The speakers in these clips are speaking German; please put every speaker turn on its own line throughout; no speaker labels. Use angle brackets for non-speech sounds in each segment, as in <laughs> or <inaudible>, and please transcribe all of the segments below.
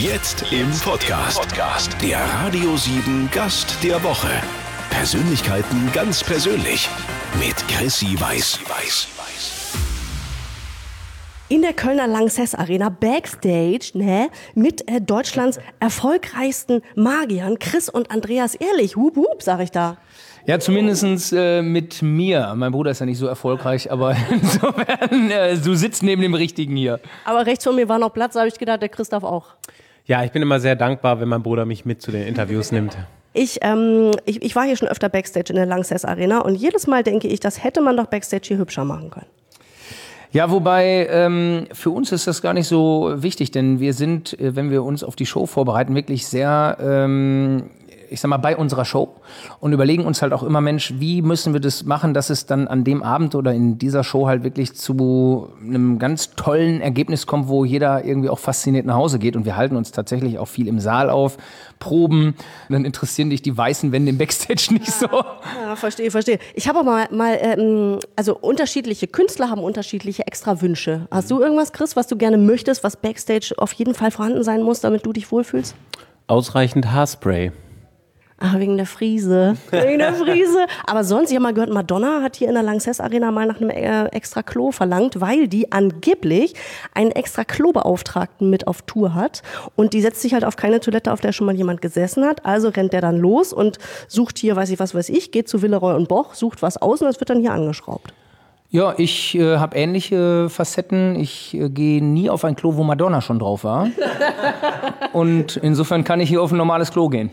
Jetzt im Podcast. Der Radio 7 Gast der Woche. Persönlichkeiten ganz persönlich. Mit Chrissy Weiß.
in der Kölner Lanxess Arena Backstage ne, mit äh, Deutschlands erfolgreichsten Magiern Chris und Andreas Ehrlich. Hup, hup, sag ich da.
Ja, zumindest äh, mit mir. Mein Bruder ist ja nicht so erfolgreich, aber <laughs> insofern, äh, du sitzt neben dem Richtigen hier.
Aber rechts von mir war noch Platz, da habe ich gedacht, der Christoph auch.
Ja, ich bin immer sehr dankbar, wenn mein Bruder mich mit zu den Interviews nimmt.
Ich, ähm, ich, ich war hier schon öfter Backstage in der Lanxess Arena und jedes Mal denke ich, das hätte man doch Backstage hier hübscher machen können.
Ja, wobei ähm, für uns ist das gar nicht so wichtig, denn wir sind, äh, wenn wir uns auf die Show vorbereiten, wirklich sehr ähm, ich sag mal, bei unserer Show und überlegen uns halt auch immer, Mensch, wie müssen wir das machen, dass es dann an dem Abend oder in dieser Show halt wirklich zu einem ganz tollen Ergebnis kommt, wo jeder irgendwie auch fasziniert nach Hause geht. Und wir halten uns tatsächlich auch viel im Saal auf, proben. Und dann interessieren dich die weißen Wände im Backstage <laughs> nicht so.
Ja, verstehe, verstehe. Ich habe mal, mal ähm, also unterschiedliche Künstler haben unterschiedliche extra Wünsche. Hast du irgendwas, Chris, was du gerne möchtest, was Backstage auf jeden Fall vorhanden sein muss, damit du dich wohlfühlst?
Ausreichend Haarspray.
Ah, wegen der Friese. Wegen der Friese. Aber sonst, ich habe mal gehört, Madonna hat hier in der Lanxess Arena mal nach einem äh, extra Klo verlangt, weil die angeblich einen extra Klobeauftragten mit auf Tour hat. Und die setzt sich halt auf keine Toilette, auf der schon mal jemand gesessen hat. Also rennt der dann los und sucht hier, weiß ich was weiß ich, geht zu Villeroy und Boch, sucht was aus und das wird dann hier angeschraubt.
Ja, ich äh, habe ähnliche Facetten. Ich äh, gehe nie auf ein Klo, wo Madonna schon drauf war. <laughs> Und insofern kann ich hier auf ein normales Klo gehen.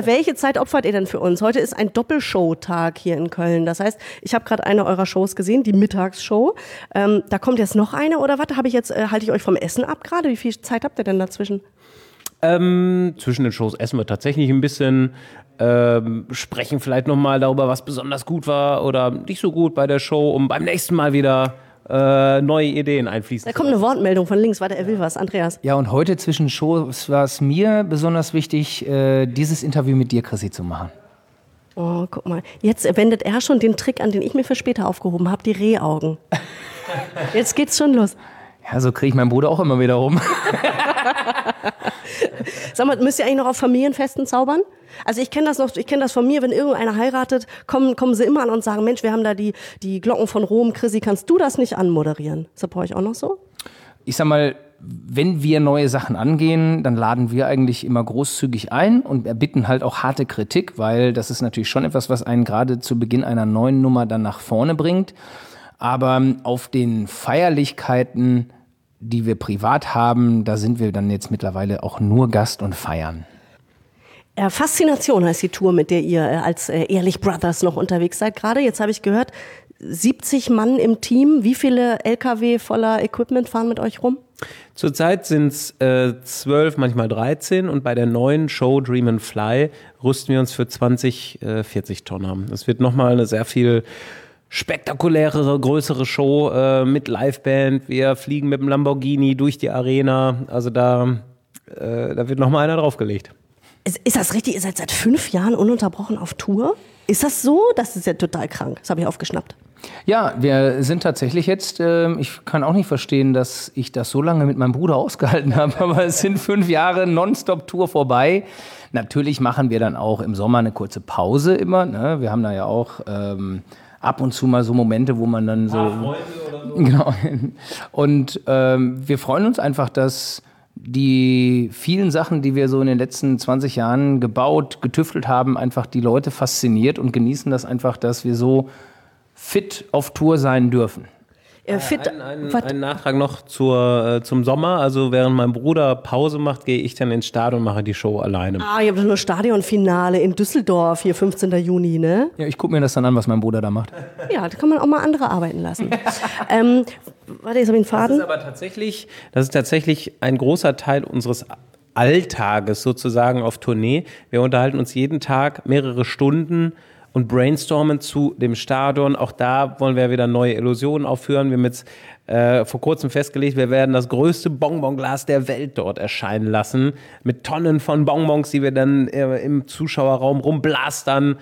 Welche Zeit opfert ihr denn für uns? Heute ist ein Doppelshow-Tag hier in Köln. Das heißt, ich habe gerade eine eurer Shows gesehen, die Mittagsshow. Ähm, da kommt jetzt noch eine oder was? Habe ich jetzt äh, halte ich euch vom Essen ab gerade? Wie viel Zeit habt ihr denn dazwischen?
Ähm, zwischen den Shows essen wir tatsächlich ein bisschen, ähm, sprechen vielleicht nochmal darüber, was besonders gut war oder nicht so gut bei der Show, um beim nächsten Mal wieder äh, neue Ideen einfließen.
Da kommt eine Wortmeldung von links. Warte, er will was. Andreas.
Ja, und heute zwischen Shows war es mir besonders wichtig, äh, dieses Interview mit dir, Chrissy, zu machen.
Oh, guck mal. Jetzt wendet er schon den Trick an, den ich mir für später aufgehoben habe, die Rehaugen. <laughs> Jetzt geht's schon los.
Ja, so kriege ich meinen Bruder auch immer wieder rum. <laughs> <laughs>
Sag mal, müsst ihr eigentlich noch auf Familienfesten zaubern? Also ich kenne das noch, ich kenne das von mir, wenn irgendeiner heiratet, kommen, kommen sie immer an und sagen, Mensch, wir haben da die, die Glocken von Rom, Chrissy, kannst du das nicht anmoderieren? Ist das bei euch auch noch so?
Ich sag mal, wenn wir neue Sachen angehen, dann laden wir eigentlich immer großzügig ein und erbitten halt auch harte Kritik, weil das ist natürlich schon etwas, was einen gerade zu Beginn einer neuen Nummer dann nach vorne bringt. Aber auf den Feierlichkeiten, die wir privat haben, da sind wir dann jetzt mittlerweile auch nur Gast und feiern.
Äh, Faszination heißt die Tour, mit der ihr äh, als äh, Ehrlich Brothers noch unterwegs seid gerade. Jetzt habe ich gehört, 70 Mann im Team. Wie viele LKW voller Equipment fahren mit euch rum?
Zurzeit sind es äh, 12, manchmal 13 und bei der neuen Show Dream and Fly rüsten wir uns für 20, äh, 40 Tonnen. Das wird nochmal eine sehr viel spektakulärere, größere Show äh, mit Liveband. Wir fliegen mit dem Lamborghini durch die Arena. Also da, äh, da wird nochmal einer draufgelegt.
Ist, ist das richtig? Ihr seid seit fünf Jahren ununterbrochen auf Tour? Ist das so? Das ist ja total krank. Das habe ich aufgeschnappt.
Ja, wir sind tatsächlich jetzt, äh, ich kann auch nicht verstehen, dass ich das so lange mit meinem Bruder <laughs> ausgehalten habe, aber es sind fünf Jahre Nonstop-Tour vorbei. Natürlich machen wir dann auch im Sommer eine kurze Pause immer. Ne? Wir haben da ja auch ähm, ab und zu mal so Momente, wo man dann so. so. <laughs> Genau. Und ähm, wir freuen uns einfach, dass die vielen Sachen, die wir so in den letzten 20 Jahren gebaut, getüftelt haben, einfach die Leute fasziniert und genießen das einfach, dass wir so fit auf Tour sein dürfen.
Äh, fit,
ein, ein, ein, Nachtrag noch zur, äh, zum Sommer. Also während mein Bruder Pause macht, gehe ich dann ins Stadion und mache die Show alleine.
Ah, ihr habt nur Stadionfinale in Düsseldorf, hier 15. Juni, ne?
Ja, ich gucke mir das dann an, was mein Bruder da macht.
Ja, da kann man auch mal andere arbeiten lassen. <laughs> ähm, warte, jetzt habe ich einen Faden.
Das ist aber tatsächlich, das ist tatsächlich ein großer Teil unseres Alltages sozusagen auf Tournee. Wir unterhalten uns jeden Tag mehrere Stunden und brainstormen zu dem Stadion. Auch da wollen wir wieder neue Illusionen aufführen. Wir haben jetzt äh, vor kurzem festgelegt, wir werden das größte Bonbonglas der Welt dort erscheinen lassen. Mit Tonnen von Bonbons, die wir dann äh, im Zuschauerraum rumblastern.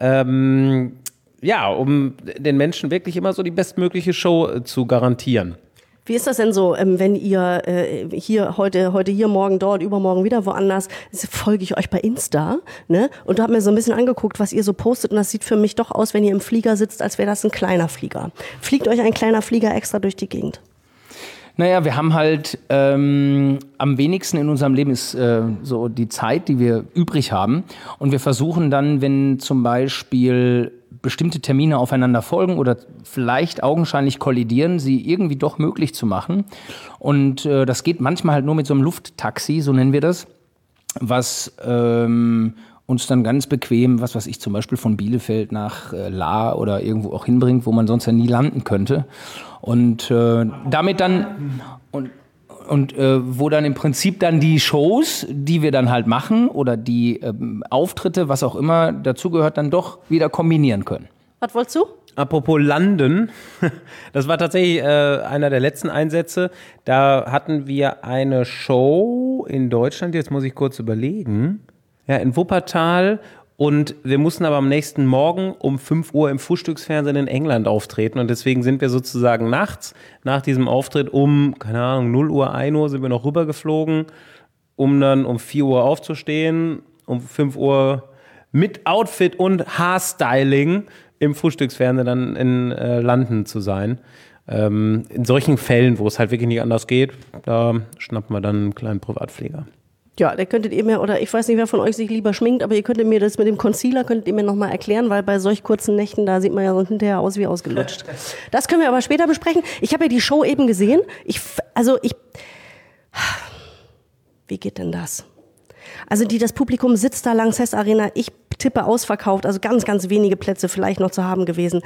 Ähm, ja, um den Menschen wirklich immer so die bestmögliche Show äh, zu garantieren.
Wie ist das denn so, ähm, wenn ihr äh, hier heute, heute hier, morgen dort, übermorgen wieder woanders, folge ich euch bei Insta, ne? Und da habe mir so ein bisschen angeguckt, was ihr so postet und das sieht für mich doch aus, wenn ihr im Flieger sitzt, als wäre das ein kleiner Flieger. Fliegt euch ein kleiner Flieger extra durch die Gegend?
Naja, wir haben halt ähm, am wenigsten in unserem Leben ist äh, so die Zeit, die wir übrig haben. Und wir versuchen dann, wenn zum Beispiel bestimmte Termine aufeinander folgen oder vielleicht augenscheinlich kollidieren, sie irgendwie doch möglich zu machen. Und äh, das geht manchmal halt nur mit so einem Lufttaxi, so nennen wir das, was ähm, uns dann ganz bequem, was weiß ich, zum Beispiel von Bielefeld nach äh, La oder irgendwo auch hinbringt, wo man sonst ja nie landen könnte. Und äh, damit dann und und äh, wo dann im Prinzip dann die Shows, die wir dann halt machen oder die ähm, Auftritte, was auch immer dazugehört, dann doch wieder kombinieren können.
Was wolltest du?
Apropos Landen, <laughs> das war tatsächlich äh, einer der letzten Einsätze. Da hatten wir eine Show in Deutschland, jetzt muss ich kurz überlegen. Ja, in Wuppertal und wir mussten aber am nächsten Morgen um 5 Uhr im Frühstücksfernsehen in England auftreten. Und deswegen sind wir sozusagen nachts nach diesem Auftritt um, keine Ahnung, 0 Uhr, 1 Uhr sind wir noch rübergeflogen, um dann um 4 Uhr aufzustehen, um 5 Uhr mit Outfit und Haarstyling im Frühstücksfernsehen dann in äh, London zu sein. Ähm, in solchen Fällen, wo es halt wirklich nicht anders geht, da schnappen wir dann einen kleinen Privatpfleger.
Ja, der könntet ihr mir, oder ich weiß nicht, wer von euch sich lieber schminkt, aber ihr könntet mir das mit dem Concealer, könntet ihr mir nochmal erklären, weil bei solch kurzen Nächten, da sieht man ja so hinterher aus wie ausgelutscht. <laughs> Das können wir aber später besprechen. Ich habe ja die Show eben gesehen. Ich, also ich, <sighs> wie geht denn das? Also die, das Publikum sitzt da Lanxess Arena. Ich tippe ausverkauft, also ganz, ganz wenige Plätze vielleicht noch zu haben gewesen.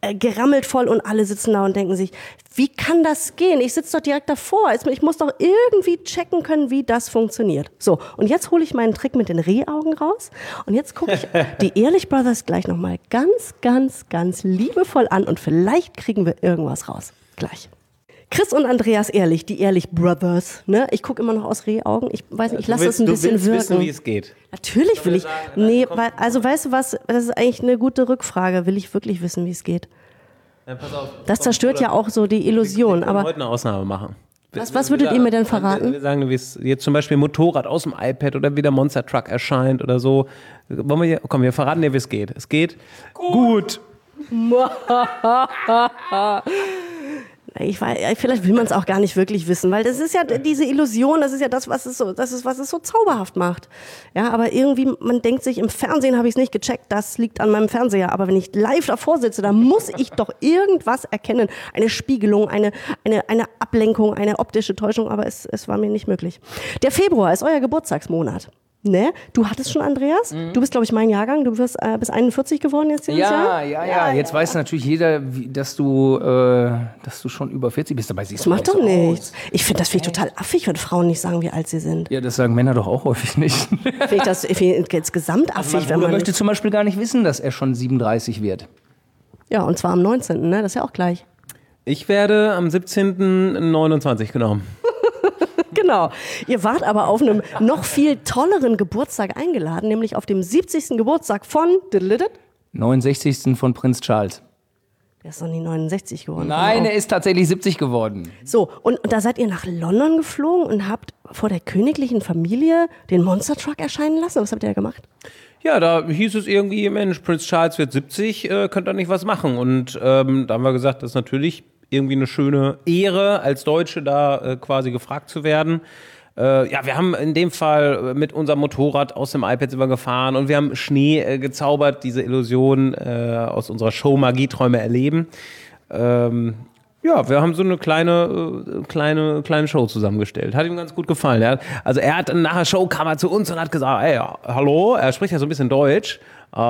Äh, gerammelt voll und alle sitzen da und denken sich, wie kann das gehen? Ich sitze doch direkt davor. Ich muss doch irgendwie checken können, wie das funktioniert. So, und jetzt hole ich meinen Trick mit den Rehaugen raus und jetzt gucke ich <laughs> die Ehrlich Brothers gleich nochmal ganz, ganz, ganz liebevoll an und vielleicht kriegen wir irgendwas raus. Gleich. Chris und Andreas Ehrlich, die Ehrlich Brothers. Ne? Ich gucke immer noch aus Rehaugen. Ich weiß nicht, ich lasse es ein bisschen
du willst
wirken.
wissen, wie es geht.
Natürlich will ich. Nee, weil, also weißt du was, das ist eigentlich eine gute Rückfrage. Will ich wirklich wissen, wie es geht?
Ja, pass auf.
Das zerstört ja auch so die Illusion.
Wir
Aber
heute eine Ausnahme machen.
was, was würdet ihr mir denn verraten?
Wir sagen, wie es jetzt zum Beispiel Motorrad aus dem iPad oder wie der Monster Truck erscheint oder so. Wollen wir hier, komm, wir verraten dir, wie es geht. Es geht gut. <laughs>
Ich weiß, vielleicht will man es auch gar nicht wirklich wissen, weil das ist ja diese Illusion, das ist ja das, was es so, das ist, was es so zauberhaft macht. Ja, aber irgendwie, man denkt sich, im Fernsehen habe ich es nicht gecheckt, das liegt an meinem Fernseher. Aber wenn ich live davor sitze, dann muss ich doch irgendwas erkennen. Eine Spiegelung, eine, eine, eine Ablenkung, eine optische Täuschung, aber es, es war mir nicht möglich. Der Februar ist euer Geburtstagsmonat. Ne? Du hattest schon Andreas. Du bist, glaube ich, mein Jahrgang. Du wirst äh, bis 41 geworden jetzt dieses Jahr.
Ja, ja, ja. Jetzt weiß natürlich jeder, wie, dass du, äh, dass du schon über 40 bist. Dabei siehst
Das
du
macht
auch
doch
so
nichts.
aus.
Ich finde das finde ich total affig, wenn Frauen nicht sagen, wie alt sie sind.
Ja, das sagen Männer doch auch häufig nicht. <laughs>
Finde ich das find ich insgesamt affig,
Mein
wenn man.
möchte zum Beispiel gar nicht wissen, dass er schon 37 wird.
Ja, und zwar am 19. Ne? Das ist ja auch gleich.
Ich werde am 17. 29 genommen.
Genau. Ihr wart aber auf einem noch viel tolleren Geburtstag eingeladen, nämlich auf dem 70. Geburtstag von. Der
69. von Prinz Charles.
ist noch nie 69 geworden.
Nein, er ist tatsächlich 70 geworden.
So, und, und da seid ihr nach London geflogen und habt vor der königlichen Familie den Monster Truck erscheinen lassen. Was habt ihr da gemacht?
Ja, da hieß es irgendwie, Mensch, Prinz Charles wird 70, äh, könnt ihr nicht was machen? Und ähm, da haben wir gesagt, das ist natürlich irgendwie eine schöne Ehre, als Deutsche da äh, quasi gefragt zu werden. Äh, ja, wir haben in dem Fall mit unserem Motorrad aus dem iPad wir gefahren und wir haben Schnee äh, gezaubert, diese Illusion äh, aus unserer Show Magieträume erleben. Ähm, ja, wir haben so eine kleine, äh, kleine, kleine Show zusammengestellt. Hat ihm ganz gut gefallen. Er also er hat nach der Show kam er zu uns und hat gesagt, ey, hallo, er spricht ja so ein bisschen Deutsch. Äh,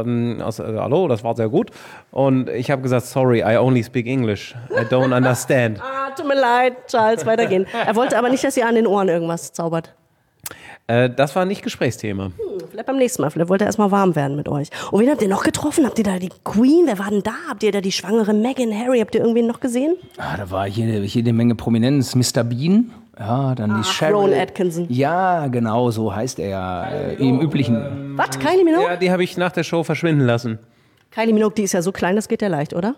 ähm, aus, äh, hallo, das war sehr gut. Und ich habe gesagt, sorry, I only speak English. I don't understand. <laughs>
Ah, tut mir leid, Charles, weitergehen. Er wollte aber nicht, dass ihr an den Ohren irgendwas zaubert.
äh, das war nicht Gesprächsthema.
Vielleicht beim nächsten Mal. Vielleicht wollte er erstmal warm werden mit euch. Und wen habt ihr noch getroffen? Habt ihr da die Queen? Wer war denn da? Habt ihr da die schwangere Meghan, Harry? Habt ihr irgendwen noch gesehen?
Ah, da war jede, jede Menge Prominenz. Mr. Bean, ja, dann die Cheryl.
Rowan Atkinson.
Ja, genau, so heißt er ja. Äh, Im üblichen.
Was? Kylie Minogue?
Ja, die habe ich nach der Show verschwinden lassen.
Kylie Minogue, die ist ja so klein, das geht ja leicht, oder?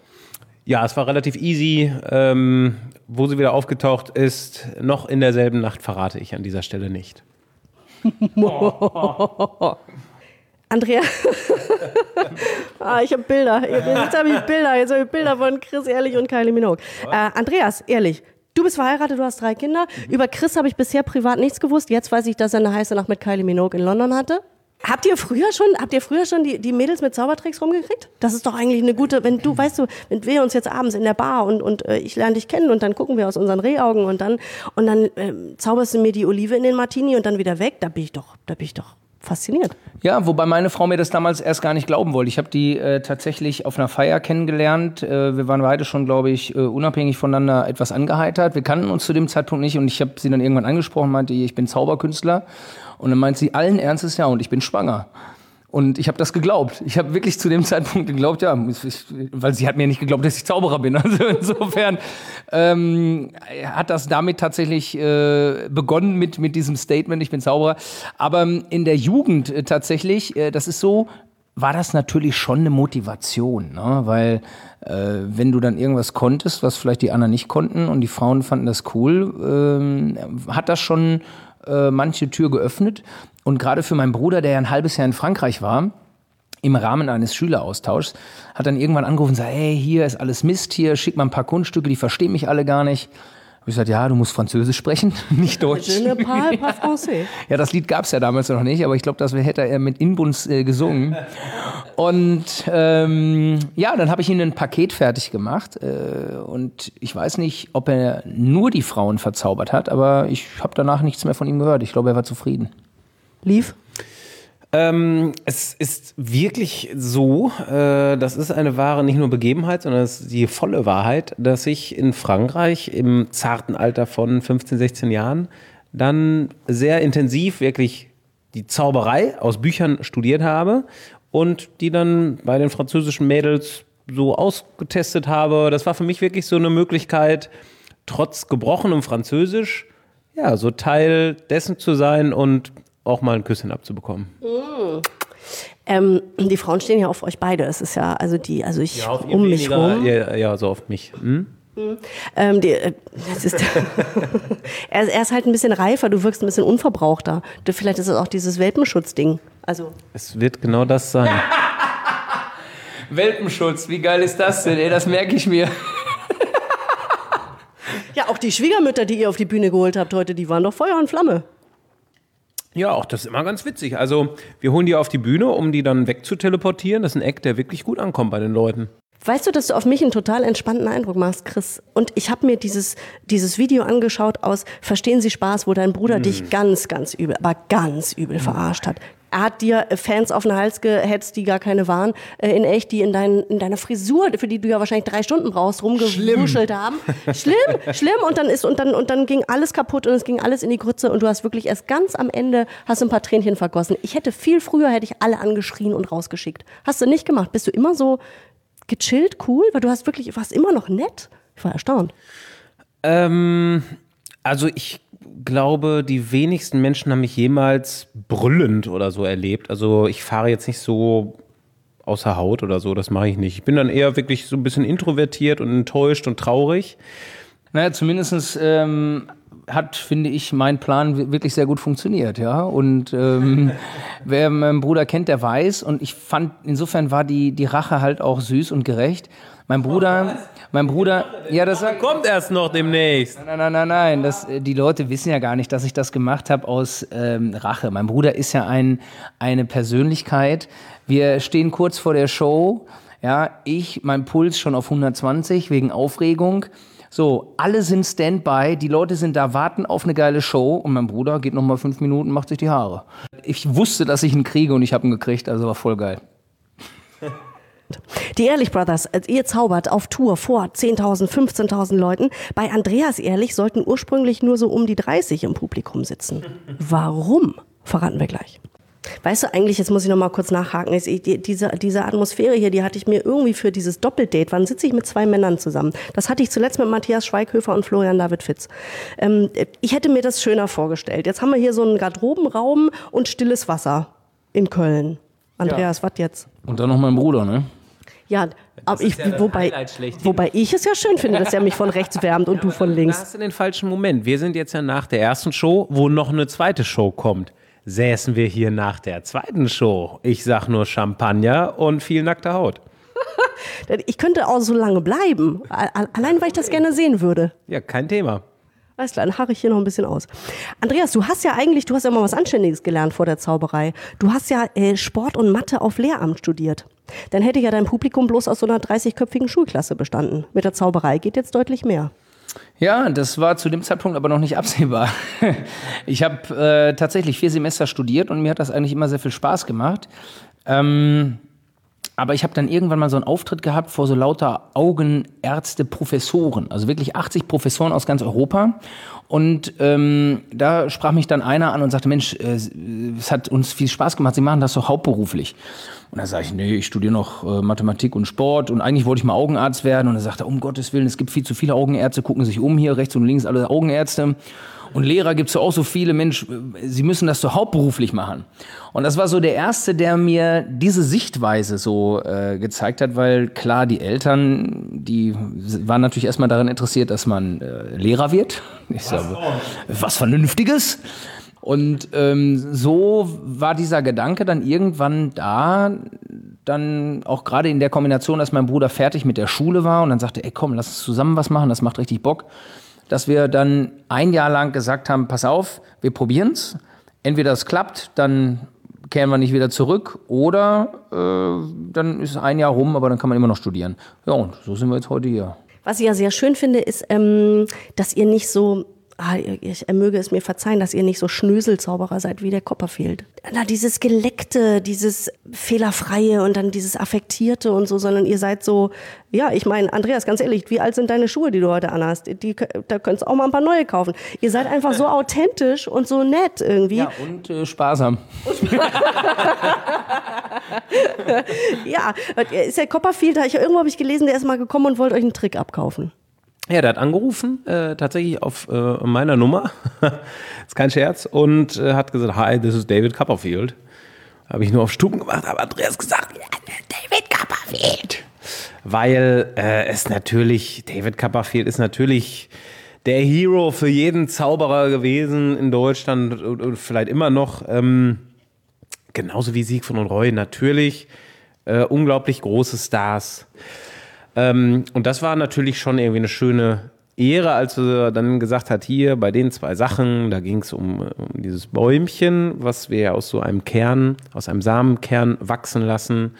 Ja, es war relativ easy. Ähm, wo sie wieder aufgetaucht ist, noch in derselben Nacht verrate ich an dieser Stelle nicht. <laughs>
Andrea, <laughs> ah, ich habe Bilder. Jetzt habe ich Bilder. Jetzt habe ich Bilder von Chris Ehrlich und Kylie Minogue. Äh, Andreas, ehrlich, du bist verheiratet, du hast drei Kinder.
Mhm.
Über Chris habe ich bisher privat nichts gewusst. Jetzt weiß ich, dass er eine heiße Nacht mit Kylie Minogue in London hatte. Habt ihr früher schon, habt ihr früher schon die, die Mädels mit Zaubertricks rumgekriegt? Das ist doch eigentlich eine gute, wenn du, weißt du, wenn wir uns jetzt abends in der Bar und, und äh, ich lerne dich kennen und dann gucken wir aus unseren Rehaugen und dann, und dann ähm, zauberst du mir die Olive in den Martini und dann wieder weg, da bin ich doch, da bin ich doch fasziniert.
Ja, wobei meine Frau mir das damals erst gar nicht glauben wollte. Ich habe die äh, tatsächlich auf einer Feier kennengelernt. Äh, wir waren beide schon, glaube ich, äh, unabhängig voneinander etwas angeheitert. Wir kannten uns zu dem Zeitpunkt nicht und ich habe sie dann irgendwann angesprochen, meinte, ich bin Zauberkünstler. Und dann meint sie allen Ernstes ja und ich bin schwanger. Und ich habe das geglaubt. Ich habe wirklich zu dem <laughs> Zeitpunkt geglaubt, ja, ich, weil sie hat mir nicht geglaubt, dass ich Zauberer bin. <laughs> Also insofern ähm, hat das damit tatsächlich äh, begonnen mit, mit diesem Statement, ich bin Zauberer. Aber ähm, in der Jugend äh, tatsächlich, äh, das ist so, war das natürlich schon eine Motivation, ne? weil äh, wenn du dann irgendwas konntest, was vielleicht die anderen nicht konnten und die Frauen fanden das cool, ähm, hat das schon äh, manche Tür geöffnet. Und gerade für meinen Bruder, der ja ein halbes Jahr in Frankreich war, im Rahmen eines Schüleraustauschs, hat dann irgendwann angerufen und gesagt, hey, hier ist alles Mist, hier schick mal ein paar Kunststücke, die verstehen mich alle gar nicht. Hab ich gesagt, ja, du musst Französisch sprechen, <laughs> nicht Deutsch.
Ne. <laughs>
Ja, das Lied gab's ja damals noch nicht, aber ich glaube, das hätte er mit Inbunds äh, gesungen. <laughs> Und ähm, ja, dann habe ich ihm ein Paket fertig gemacht. Äh, und ich weiß nicht, ob er nur die Frauen verzaubert hat, aber ich habe danach nichts mehr von ihm gehört. Ich glaube, er war zufrieden.
Lief?
Ähm, es ist wirklich so, äh, das ist eine wahre nicht nur Begebenheit, sondern es ist die volle Wahrheit, dass ich in Frankreich im zarten Alter von 15, 16 Jahren dann sehr intensiv wirklich die Zauberei aus Büchern studiert habe und die dann bei den französischen Mädels so ausgetestet habe. Das war für mich wirklich so eine Möglichkeit, trotz gebrochenem Französisch, ja, so Teil dessen zu sein und auch mal ein Küsschen abzubekommen.
Ähm, die Frauen stehen ja auf euch beide. Es ist ja, also die, also ich um mich rum.
Ja, ja, so auf mich. Hm?
Ähm, die, äh, das ist, <laughs> er, er ist halt ein bisschen reifer, du wirkst ein bisschen unverbrauchter. Du, vielleicht ist es auch dieses Welpenschutzding. Also,
Es wird genau das sein. <laughs>
Welpenschutz, wie geil ist das denn? Ey, das merke ich mir. <laughs>
ja, auch die Schwiegermütter, die ihr auf die Bühne geholt habt heute, die waren doch Feuer und Flamme.
Ja, auch das ist immer ganz witzig. Also, wir holen die auf die Bühne, um die dann wegzuteleportieren. Das ist ein Eck, der wirklich gut ankommt bei den Leuten.
Weißt du, dass du auf mich einen total entspannten Eindruck machst, Chris? Und ich habe mir dieses, dieses Video angeschaut aus Verstehen Sie Spaß, wo dein Bruder dich ganz, ganz übel, aber ganz übel verarscht hat. Er hat dir äh, Fans auf den Hals gehetzt, die gar keine waren, äh, in echt, die in, dein, in deiner Frisur, für die du ja wahrscheinlich drei Stunden brauchst, rumgewuschelt haben. Schlimm, <laughs> schlimm. Und dann ist, und dann, und dann ging alles kaputt und es ging alles in die Grütze und du hast wirklich erst ganz am Ende hast du ein paar Tränchen vergossen. Ich hätte viel früher, hätte ich alle angeschrien und rausgeschickt. Hast du nicht gemacht. Bist du immer so gechillt, cool? Weil du hast wirklich, warst immer noch nett. Ich war erstaunt.
Ähm, also ich glaube, die wenigsten Menschen haben mich jemals brüllend oder so erlebt. Also ich fahre jetzt nicht so außer Haut oder so, das mache ich nicht. Ich bin dann eher wirklich so ein bisschen introvertiert und enttäuscht und traurig.
Naja, zumindest ähm, hat, finde ich, mein Plan wi- wirklich sehr gut funktioniert, ja. Und ähm, <laughs> wer meinen Bruder kennt, der weiß. Und ich fand, insofern war die, die Rache halt auch süß und gerecht. Mein Bruder, mein Bruder, ja, das sagt.
Kommt erst noch demnächst.
Nein, nein, nein, nein. Das, äh, die Leute wissen ja gar nicht, dass ich das gemacht habe aus ähm, Rache. Mein Bruder ist ja ein, eine Persönlichkeit. Wir stehen kurz vor der Show. Ja, ich, mein Puls schon auf 120 wegen Aufregung. So, alle sind Standby, die Leute sind da, warten auf eine geile Show und mein Bruder geht noch mal fünf Minuten, macht sich die Haare. Ich wusste, dass ich ihn kriege und ich habe ihn gekriegt, also war voll geil.
Die Ehrlich Brothers, äh, ihr zaubert auf Tour vor 10.000, 15.000 Leuten. Bei Andreas Ehrlich sollten ursprünglich nur so um die 30 im Publikum sitzen. <laughs> Warum? Verraten wir gleich. Weißt du, eigentlich, jetzt muss ich noch mal kurz nachhaken, ist, die- diese, diese Atmosphäre hier, die hatte ich mir irgendwie für dieses Doppeldate, wann sitze ich mit zwei Männern zusammen? Das hatte ich zuletzt mit Matthias Schweighöfer und Florian David Fitz. Ähm, ich hätte mir das schöner vorgestellt. Jetzt haben wir hier so einen Garderobenraum und stilles Wasser in Köln. Andreas, was jetzt?
Und dann noch mein Bruder, ne?
Ja, Aber ich, ja wobei, wobei ich es ja schön finde, dass er mich von rechts wärmt und ja, du von links.
Da hast du den falschen Moment. Wir sind jetzt ja nach der ersten Show, wo noch eine zweite Show kommt. Säßen wir hier nach der zweiten Show. Ich sag nur Champagner und viel nackte Haut. <laughs>
ich könnte auch so lange bleiben. Allein, weil ich das gerne sehen würde.
Ja, kein Thema.
Alles klar, dann harre ich hier noch ein bisschen aus. Andreas, du hast ja eigentlich, du hast ja mal was Anständiges gelernt vor der Zauberei. Du hast ja äh, Sport und Mathe auf Lehramt studiert. Dann hätte ja dein Publikum bloß aus so einer 30-köpfigen Schulklasse bestanden. Mit der Zauberei geht jetzt deutlich mehr.
Ja, das war zu dem Zeitpunkt aber noch nicht absehbar. <laughs> Ich habe äh, tatsächlich vier Semester studiert und mir hat das eigentlich immer sehr viel Spaß gemacht. Ähm, aber ich habe dann irgendwann mal so einen Auftritt gehabt vor so lauter Augenärzte, Professoren, also wirklich 80 Professoren aus ganz Europa. Und ähm, da sprach mich dann einer an und sagte, Mensch, äh, es hat uns viel Spaß gemacht, Sie machen das doch hauptberuflich. Und da sage ich, nee, ich studiere noch äh, Mathematik und Sport und eigentlich wollte ich mal Augenarzt werden. Und er sagte, um Gottes Willen, es gibt viel zu viele Augenärzte, gucken sich um hier, rechts und links alle Augenärzte. Und Lehrer gibt es auch so viele, Mensch, sie müssen das so hauptberuflich machen. Und das war so der Erste, der mir diese Sichtweise so äh, gezeigt hat, weil klar, die Eltern, die waren natürlich erstmal daran interessiert, dass man äh, Lehrer wird. Ich sage, was Vernünftiges. Und ähm, so war dieser Gedanke dann irgendwann da, dann auch gerade in der Kombination, dass mein Bruder fertig mit der Schule war und dann sagte, ey komm, lass uns zusammen was machen, das macht richtig Bock dass wir dann ein Jahr lang gesagt haben, pass auf, wir probieren es. Entweder es klappt, dann kehren wir nicht wieder zurück oder äh, dann ist ein Jahr rum, aber dann kann man immer noch studieren. Ja, und so sind wir jetzt heute hier.
Was ich ja sehr schön finde, ist, ähm, dass ihr nicht so ah, ich, er möge es mir verzeihen, dass ihr nicht so Schnöselzauberer seid wie der Copperfield. Na, dieses Geleckte, dieses Fehlerfreie und dann dieses Affektierte und so, sondern ihr seid so, ja, ich meine, Andreas, ganz ehrlich, wie alt sind deine Schuhe, die du heute anhast? Die, da könntest du auch mal ein paar neue kaufen. Ihr seid einfach so <laughs> authentisch und so nett irgendwie. Ja,
und äh, sparsam. <laughs>
ja, ist der Copperfield, ich, irgendwo habe ich gelesen, der ist mal gekommen und wollte euch einen Trick abkaufen.
Ja, der hat angerufen, äh, tatsächlich auf äh, meiner Nummer, <laughs> ist kein Scherz, und äh, hat gesagt, hi, this is David Copperfield. Habe ich nur auf Stuben gemacht, aber Andreas gesagt, David Copperfield. Weil äh, es natürlich, David Copperfield ist natürlich der Hero für jeden Zauberer gewesen in Deutschland und, und vielleicht immer noch. Ähm, genauso wie Sieg von und Roy, natürlich. Äh, unglaublich große Stars. Ähm, und das war natürlich schon irgendwie eine schöne Ehre, als er dann gesagt hat, hier bei den zwei Sachen, da ging es um, um, dieses Bäumchen, was wir aus so einem Kern, aus einem Samenkern wachsen lassen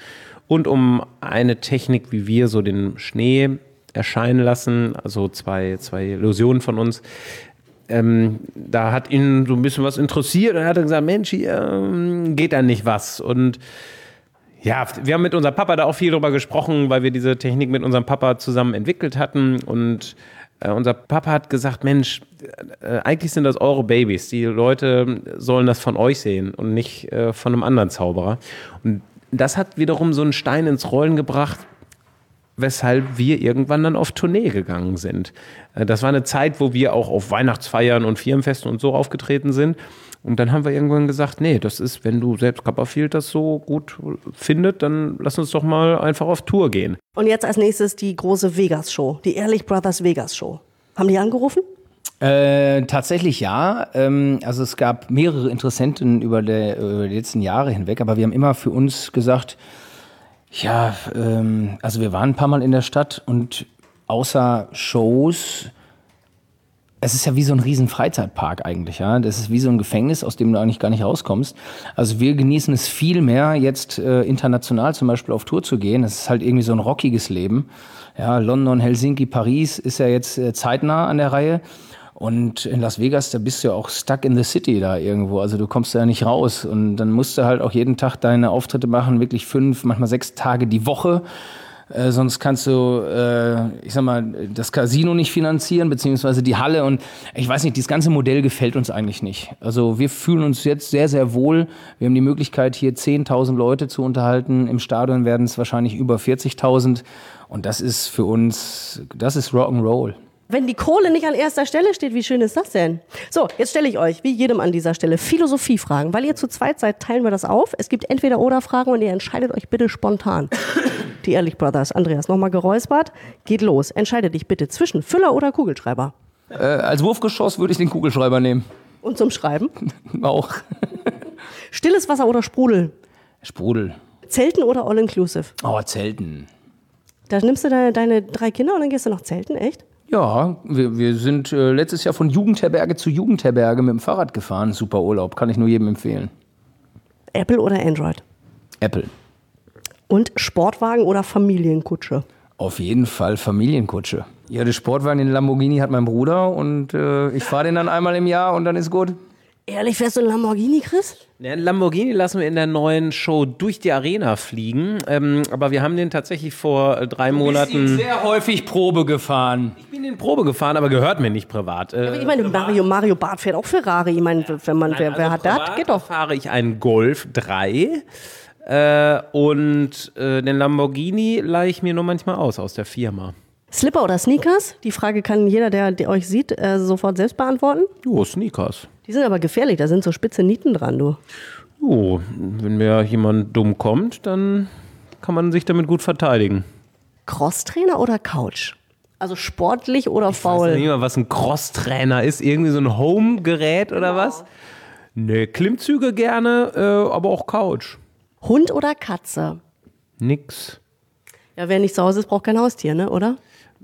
und um eine Technik, wie wir so den Schnee erscheinen lassen, also zwei, zwei Illusionen von uns. Ähm, da hat ihn so ein bisschen was interessiert und er hat gesagt, Mensch, hier ähm, geht da nicht was. Und ja, wir haben mit unserem Papa da auch viel drüber gesprochen, weil wir diese Technik mit unserem Papa zusammen entwickelt hatten. Und äh, unser Papa hat gesagt: Mensch, äh, eigentlich sind das eure Babys. Die Leute sollen das von euch sehen und nicht äh, von einem anderen Zauberer. Und das hat wiederum so einen Stein ins Rollen gebracht, weshalb wir irgendwann dann auf Tournee gegangen sind. Äh, das war eine Zeit, wo wir auch auf Weihnachtsfeiern und Firmenfesten und so aufgetreten sind. Und dann haben wir irgendwann gesagt, nee, das ist, wenn du selbst Copperfield das so gut findet, dann lass uns doch mal einfach auf Tour gehen.
Und jetzt als nächstes die große Vegas-Show, die Ehrlich Brothers Vegas-Show. Haben die angerufen?
Äh, tatsächlich ja. Ähm, also es gab mehrere Interessenten über, der, über die letzten Jahre hinweg, aber wir haben immer für uns gesagt, ja, ähm, also wir waren ein paar Mal in der Stadt und außer Shows es ist ja wie so ein riesen Freizeitpark eigentlich, ja. Das ist wie so ein Gefängnis, aus dem du eigentlich gar nicht rauskommst. Also wir genießen es viel mehr, jetzt äh, international zum Beispiel auf Tour zu gehen. Es ist halt irgendwie so ein rockiges Leben. Ja, London, Helsinki, Paris ist ja jetzt äh, zeitnah an der Reihe. Und in Las Vegas, da bist du ja auch stuck in the city da irgendwo. Also du kommst da ja nicht raus. Und dann musst du halt auch jeden Tag deine Auftritte machen, wirklich fünf, manchmal sechs Tage die Woche. Äh, sonst kannst du, äh, ich sag mal, das Casino nicht finanzieren, beziehungsweise die Halle. Und ich weiß nicht, dieses ganze Modell gefällt uns eigentlich nicht. Also wir fühlen uns jetzt sehr, sehr wohl. Wir haben die Möglichkeit, hier 10.000 Leute zu unterhalten. Im Stadion werden es wahrscheinlich über 40.000. Und das ist für uns, das ist Rock'n'Roll.
Wenn die Kohle nicht an erster Stelle steht, wie schön ist das denn? So, jetzt stelle ich euch, wie jedem an dieser Stelle, Philosophiefragen. Weil ihr zu zweit seid, teilen wir das auf. Es gibt entweder oder Fragen und ihr entscheidet euch bitte spontan. <coughs> Die Ehrlich Brothers, Andreas, nochmal geräuspert. Geht los. Entscheide dich bitte zwischen Füller oder Kugelschreiber.
Äh, als Wurfgeschoss würde ich den Kugelschreiber nehmen.
Und zum Schreiben. <laughs>
Auch. <laughs>
Stilles Wasser oder Sprudel.
Sprudel.
Zelten oder All-Inclusive.
Oh, Zelten.
Da nimmst du deine, deine drei Kinder und dann gehst du noch zelten, echt?
Ja, wir, wir sind äh, letztes Jahr von Jugendherberge zu Jugendherberge mit dem Fahrrad gefahren. Super Urlaub, kann ich nur jedem empfehlen.
Apple oder Android.
Apple.
Und Sportwagen oder Familienkutsche.
Auf jeden Fall Familienkutsche. Ja, der Sportwagen, den Lamborghini hat mein Bruder und äh, ich fahre den dann einmal im Jahr und dann ist gut.
Ehrlich, fährst du ein Lamborghini, Chris?
Ja, einen Lamborghini lassen wir in der neuen Show durch die Arena fliegen. Ähm, aber wir haben den tatsächlich vor äh, drei Monaten.
sehr häufig Probe gefahren.
Ich bin in Probe gefahren, aber gehört mir nicht privat. Äh,
Ich meine, Mario, Mario Barth fährt auch Ferrari. Ich meine, wenn man, wer, wer
also
hat das? Geht doch.
fahre ich einen Golf 3 äh, und äh, den Lamborghini leihe ich mir nur manchmal aus aus der Firma.
Slipper oder Sneakers? Die Frage kann jeder, der, der euch sieht, äh, sofort selbst beantworten.
Jo, Sneakers.
Die sind aber gefährlich, da sind so spitze Nieten dran, du.
Jo, wenn mir jemand dumm kommt, dann kann man sich damit gut verteidigen.
Crosstrainer oder Couch? Also sportlich oder
Ich weiß
faul?
nicht mal, was ein Crosstrainer ist. Irgendwie so ein Home-Gerät oder was? Ne, Klimmzüge gerne, äh, aber auch Couch.
Hund oder Katze?
Nix.
Ja, wer nicht zu Hause ist, braucht kein Haustier, ne, oder?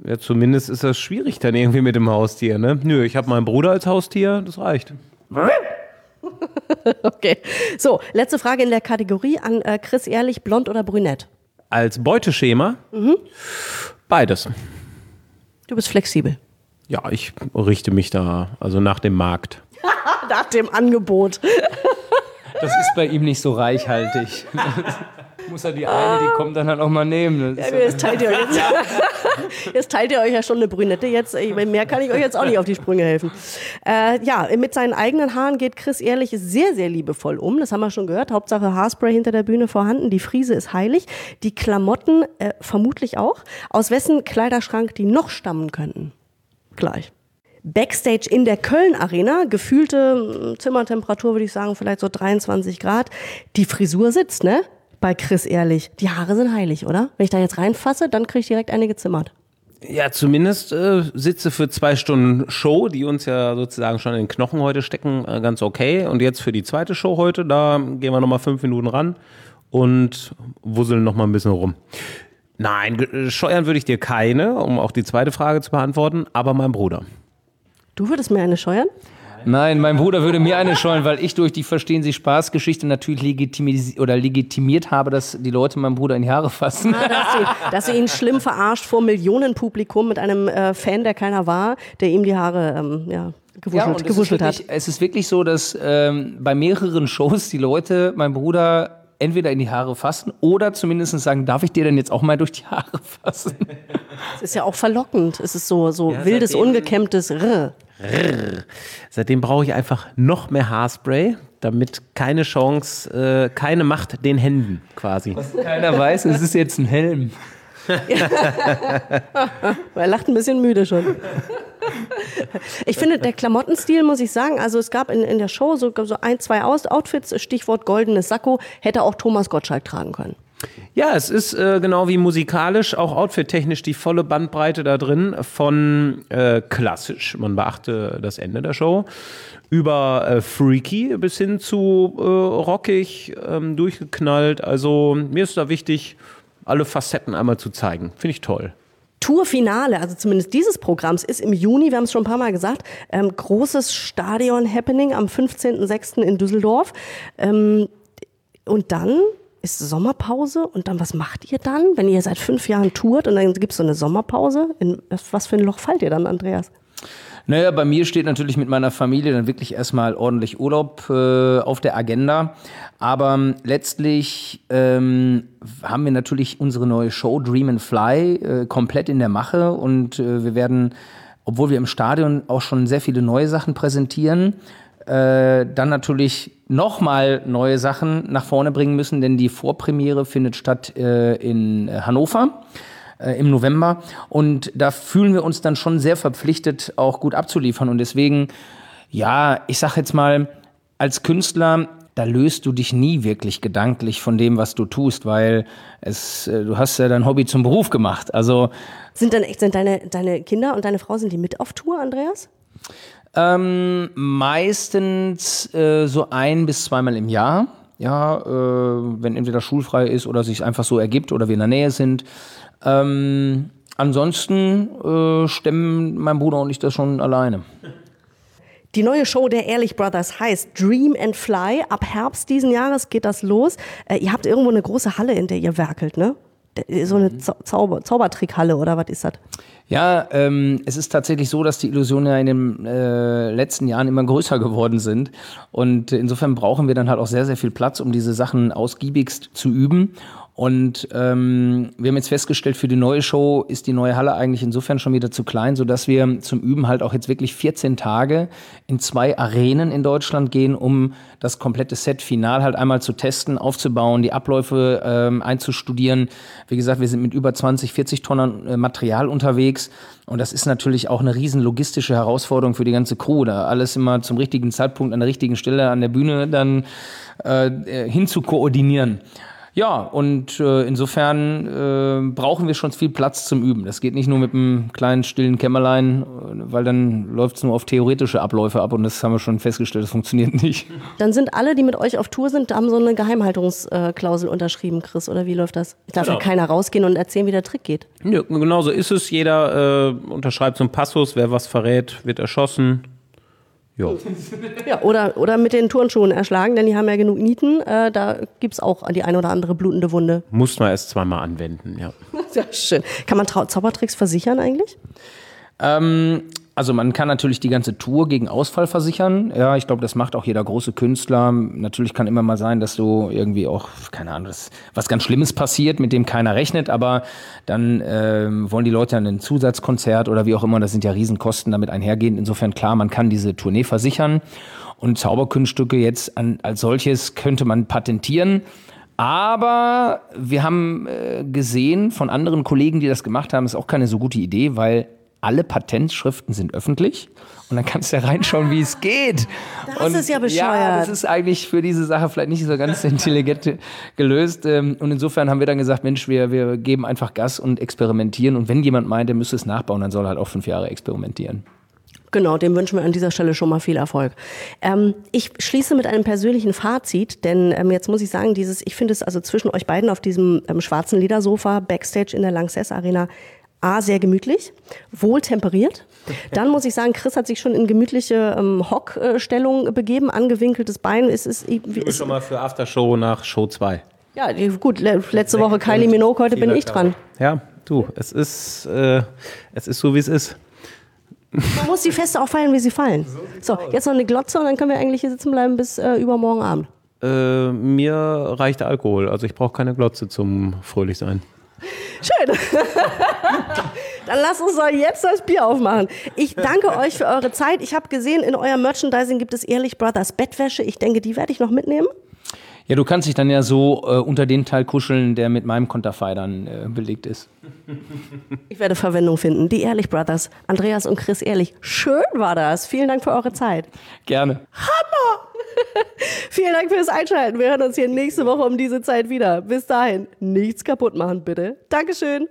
Ja, zumindest ist das schwierig dann irgendwie mit dem Haustier, ne? Nö, ich habe meinen Bruder als Haustier, das reicht. <laughs>
Okay. So, letzte Frage in der Kategorie an äh, Chris Ehrlich, blond oder brünett?
Als Beuteschema? Beides.
Du bist flexibel.
Ja, ich richte mich da also nach dem Markt. <laughs>
Nach dem Angebot. <laughs>
Das ist bei ihm nicht so reichhaltig. Muss er die eine, die kommt dann halt auch mal nehmen. Das ist
Ja, Jetzt teilt ihr jetzt, <laughs> jetzt teilt ihr euch ja schon eine Brünette. Jetzt, mehr kann ich euch jetzt auch nicht auf die Sprünge helfen. Äh, ja, mit seinen eigenen Haaren geht Chris Ehrlich sehr, sehr liebevoll um. Das haben wir schon gehört. Hauptsache Haarspray hinter der Bühne vorhanden. Die Friese ist heilig. Die Klamotten äh, vermutlich auch. Aus wessen Kleiderschrank die noch stammen könnten? Gleich. Backstage in der Köln Arena, gefühlte äh, Zimmertemperatur würde ich sagen, vielleicht so 23 Grad. Die Frisur sitzt, ne? Bei Chris ehrlich. Die Haare sind heilig, oder? Wenn ich da jetzt reinfasse, dann kriege ich direkt eine gezimmert.
Ja, zumindest äh, sitze für zwei Stunden Show, die uns ja sozusagen schon in den Knochen heute stecken, äh, ganz okay. Und jetzt für die zweite Show heute, da gehen wir nochmal fünf Minuten ran und wusseln nochmal ein bisschen rum. Nein, scheuern würde ich dir keine, um auch die zweite Frage zu beantworten, aber mein Bruder.
Du würdest mir eine scheuern?
Nein, mein Bruder würde mir eine scheuen, weil ich durch die Verstehen Sie Spaß-Geschichte natürlich legitimiert, oder legitimiert habe, dass die Leute meinem Bruder in die Haare fassen.
Ah, dass, du, dass du ihn schlimm verarscht vor Millionenpublikum mit einem äh, Fan, der keiner war, der ihm die Haare ähm, ja, gewuschelt,
es
gewuschelt
ist
hat.
wirklich, Es ist wirklich so, dass ähm, bei mehreren Shows die Leute meinem Bruder entweder in die Haare fassen oder zumindest sagen, darf ich dir denn jetzt auch mal durch die Haare fassen?
Es ist ja auch verlockend. Es ist so, so
Ja,
wildes, ungekämmtes Rrr.
Seitdem brauche ich einfach noch mehr Haarspray, damit keine Chance, äh, keine Macht den Händen quasi.
Keiner weiß, es ist jetzt ein Helm. <laughs>
Er lacht ein bisschen müde schon. Ich finde, der Klamottenstil, muss ich sagen, also es gab in, in der Show so, so ein, zwei Aus Outfits, Stichwort goldenes Sakko, hätte auch Thomas Gottschalk tragen können.
Ja, es ist äh, genau wie musikalisch, auch outfit-technisch die volle Bandbreite da drin von äh, klassisch, man beachte das Ende der Show, über äh, freaky bis hin zu äh, rockig, ähm, durchgeknallt. Also mir ist da wichtig, alle Facetten einmal zu zeigen. Finde ich toll.
Tourfinale, also zumindest dieses Programms, ist im Juni, wir haben es schon ein paar Mal gesagt, ähm, großes Stadion-Happening am 15.06. in Düsseldorf. Ähm, und dann ist Sommerpause und dann, was macht ihr dann, wenn ihr seit fünf Jahren tourt und dann gibt es so eine Sommerpause? In was für ein Loch fallt ihr dann, Andreas?
Naja, bei mir steht natürlich mit meiner Familie dann wirklich erstmal ordentlich Urlaub äh, auf der Agenda. Aber ähm, letztlich ähm, haben wir natürlich unsere neue Show Dream and Fly äh, komplett in der Mache und äh, wir werden, obwohl wir im Stadion auch schon sehr viele neue Sachen präsentieren, äh, dann natürlich nochmal neue Sachen nach vorne bringen müssen, denn die Vorpremiere findet statt äh, in Hannover. äh, im November. Und da fühlen wir uns dann schon sehr verpflichtet, auch gut abzuliefern. Und deswegen, ja, ich sag jetzt mal, als Künstler da löst du dich nie wirklich gedanklich von dem, was du tust, weil es, äh, du hast ja dein Hobby zum Beruf gemacht. Also
sind dann echt sind deine deine Kinder und deine Frau sind die mit auf Tour, Andreas?
Ähm, meistens äh, so ein bis zweimal im Jahr. Ja, äh, wenn entweder schulfrei ist oder sich einfach so ergibt oder wir in der Nähe sind. Ähm, ansonsten äh, stemmen mein Bruder und ich das schon alleine.
Die neue Show der Ehrlich Brothers heißt Dream and Fly. Ab Herbst diesen Jahres geht das los. Äh, ihr habt irgendwo eine große Halle, in der ihr werkelt, ne? So eine mhm. Zauber Zaubertrickhalle oder was ist das?
Ja, ähm, es ist tatsächlich so, dass die Illusionen ja in den äh, letzten Jahren immer größer geworden sind. Und insofern brauchen wir dann halt auch sehr, sehr viel Platz, um diese Sachen ausgiebigst zu üben. Und ähm, wir haben jetzt festgestellt, für die neue Show ist die neue Halle eigentlich insofern schon wieder zu klein, sodass wir zum Üben halt auch jetzt wirklich 14 Tage in zwei Arenen in Deutschland gehen, um das komplette Set final halt einmal zu testen, aufzubauen, die Abläufe ähm, einzustudieren. Wie gesagt, wir sind mit über 20, 40 Tonnen äh, Material unterwegs. Und das ist natürlich auch eine riesen logistische Herausforderung für die ganze Crew, da alles immer zum richtigen Zeitpunkt an der richtigen Stelle an der Bühne dann äh, äh hin zu koordinieren. Ja, und äh, insofern äh, brauchen wir schon viel Platz zum Üben. Das geht nicht nur mit einem kleinen stillen Kämmerlein, weil dann läuft es nur auf theoretische Abläufe ab und das haben wir schon festgestellt, das funktioniert nicht.
Dann sind alle, die mit euch auf Tour sind, haben so eine Geheimhaltungsklausel unterschrieben, Chris, oder wie läuft das? Ich darf genau. ja keiner rausgehen und erzählen, wie der Trick geht.
Ja, genau so ist es. Jeder äh, unterschreibt so einen Passus, wer was verrät, wird erschossen.
Jo. Ja, oder, oder mit den Turnschuhen erschlagen, denn die haben ja genug Nieten. Äh, da gibt es auch die eine oder andere blutende Wunde.
Muss man erst zweimal anwenden, ja. <laughs>
Sehr schön. Kann man Trau Zaubertricks versichern eigentlich?
Ähm, also man kann natürlich die ganze Tour gegen Ausfall versichern. Ja, ich glaube, das macht auch jeder große Künstler. Natürlich kann immer mal sein, dass du irgendwie auch, keine Ahnung, was ganz Schlimmes passiert, mit dem keiner rechnet, aber dann ähm, wollen die Leute dann ein Zusatzkonzert oder wie auch immer, das sind ja Riesenkosten damit einhergehend. Insofern klar, man kann diese Tournee versichern. Und Zauberkunststücke jetzt an, als solches könnte man patentieren. Aber wir haben äh, gesehen von anderen Kollegen, die das gemacht haben, ist auch keine so gute Idee, weil alle Patentschriften sind öffentlich und dann kannst du ja reinschauen, wie es geht.
Das und ist ja bescheuert. Ja,
das ist eigentlich für diese Sache vielleicht nicht so ganz <laughs> intelligent gelöst. Ähm, und insofern haben wir dann gesagt, Mensch, wir, wir geben einfach Gas und experimentieren. Und wenn jemand meint, er müsste es nachbauen, dann soll er halt auch fünf Jahre experimentieren.
Genau, dem wünschen wir an dieser Stelle schon mal viel Erfolg. Ähm, ich schließe mit einem persönlichen Fazit, denn ähm, jetzt muss ich sagen, dieses, ich finde es also zwischen euch beiden auf diesem ähm, schwarzen Ledersofa Backstage in der Lanxess Arena A, sehr gemütlich, wohl temperiert. Dann muss ich sagen, Chris hat sich schon in gemütliche ähm, Hockstellung begeben, angewinkeltes Bein. Ist, ist, ist,
ist schon mal für Aftershow nach Show 2.
Ja, gut, letzte Woche Kylie Minogue, heute bin ich dran.
Ja, du, es ist, äh, es ist so, wie es ist.
Man muss die Feste auch feiern, wie sie fallen. So, jetzt noch eine Glotze und dann können wir eigentlich hier sitzen bleiben bis äh, übermorgen Abend.
Äh, mir reicht Alkohol, also ich brauche keine Glotze zum fröhlich sein.
Schön. <laughs> Dann lasst uns doch jetzt das Bier aufmachen. Ich danke euch für eure Zeit. Ich habe gesehen, in eurem Merchandising gibt es Ehrlich Brothers Bettwäsche. Ich denke, die werde ich noch mitnehmen.
Ja, du kannst dich dann ja so äh, unter den Teil kuscheln, der mit meinem Konterfei dann äh, belegt ist. <laughs>
Ich werde Verwendung finden. Die Ehrlich Brothers, Andreas und Chris Ehrlich. Schön war das. Vielen Dank für eure Zeit.
Gerne.
Hammer! <laughs> Vielen Dank fürs Einschalten. Wir hören uns hier nächste Woche um diese Zeit wieder. Bis dahin, nichts kaputt machen, bitte. Dankeschön.